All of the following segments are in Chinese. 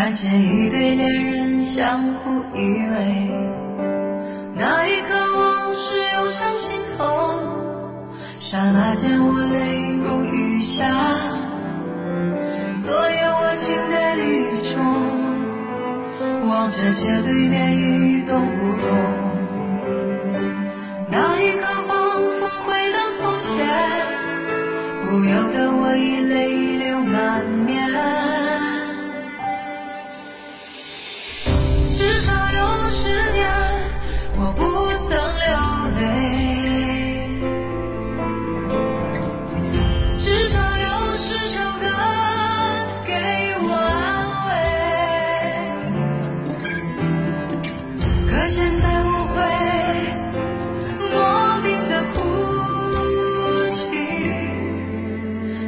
看见一对恋人相互依偎，那一刻往事涌上心头，刹那间我泪如雨下。昨夜我静在雨中，望着街对面一动不动，那一刻仿佛回到从前，不由得我已泪流满面。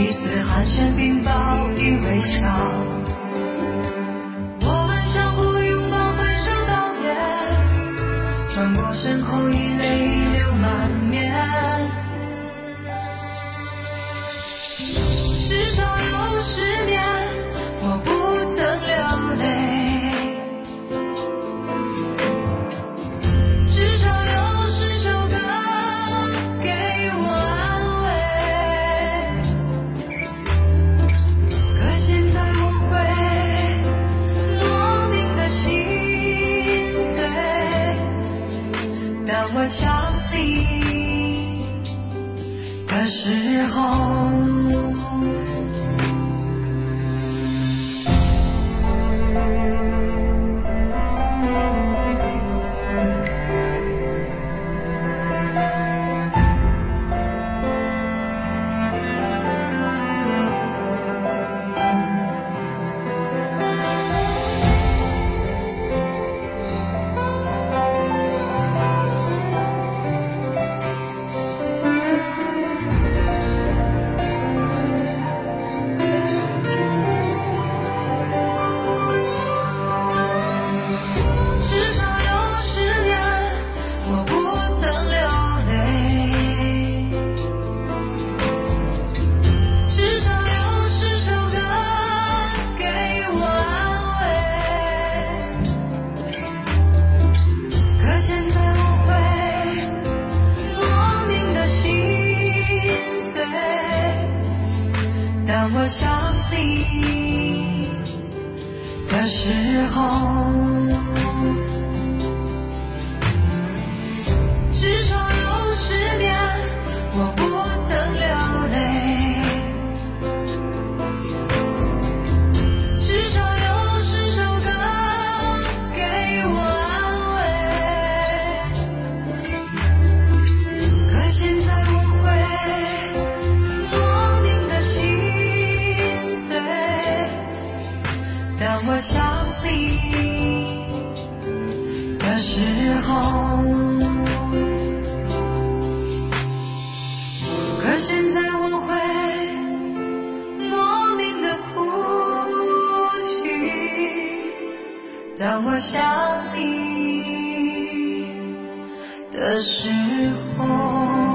彼此寒暄并报以微笑，我们相互拥抱，挥手道别，转过身后已泪流满面。至少有。我想的时候。至少当我想你的时候。可现在我会莫名的哭泣，当我想你的时候。